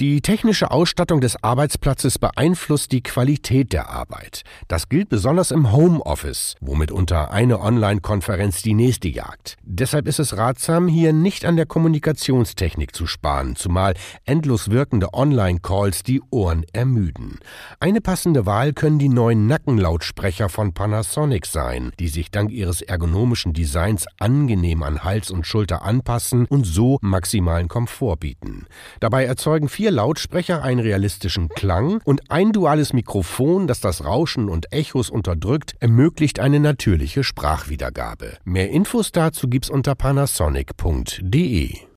Die technische Ausstattung des Arbeitsplatzes beeinflusst die Qualität der Arbeit. Das gilt besonders im Homeoffice, wo mitunter eine Online-Konferenz die nächste jagt. Deshalb ist es ratsam, hier nicht an der Kommunikationstechnik zu sparen, zumal endlos wirkende Online-Calls die Ohren ermüden. Eine passende Wahl können die neuen Nackenlautsprecher von Panasonic sein, die sich dank ihres ergonomischen Designs angenehm an Hals und Schulter anpassen und so maximalen Komfort bieten. Dabei erzeugen vier vier Lautsprecher einen realistischen Klang und ein duales Mikrofon, das das Rauschen und Echos unterdrückt, ermöglicht eine natürliche Sprachwiedergabe. Mehr Infos dazu gibt's unter panasonic.de.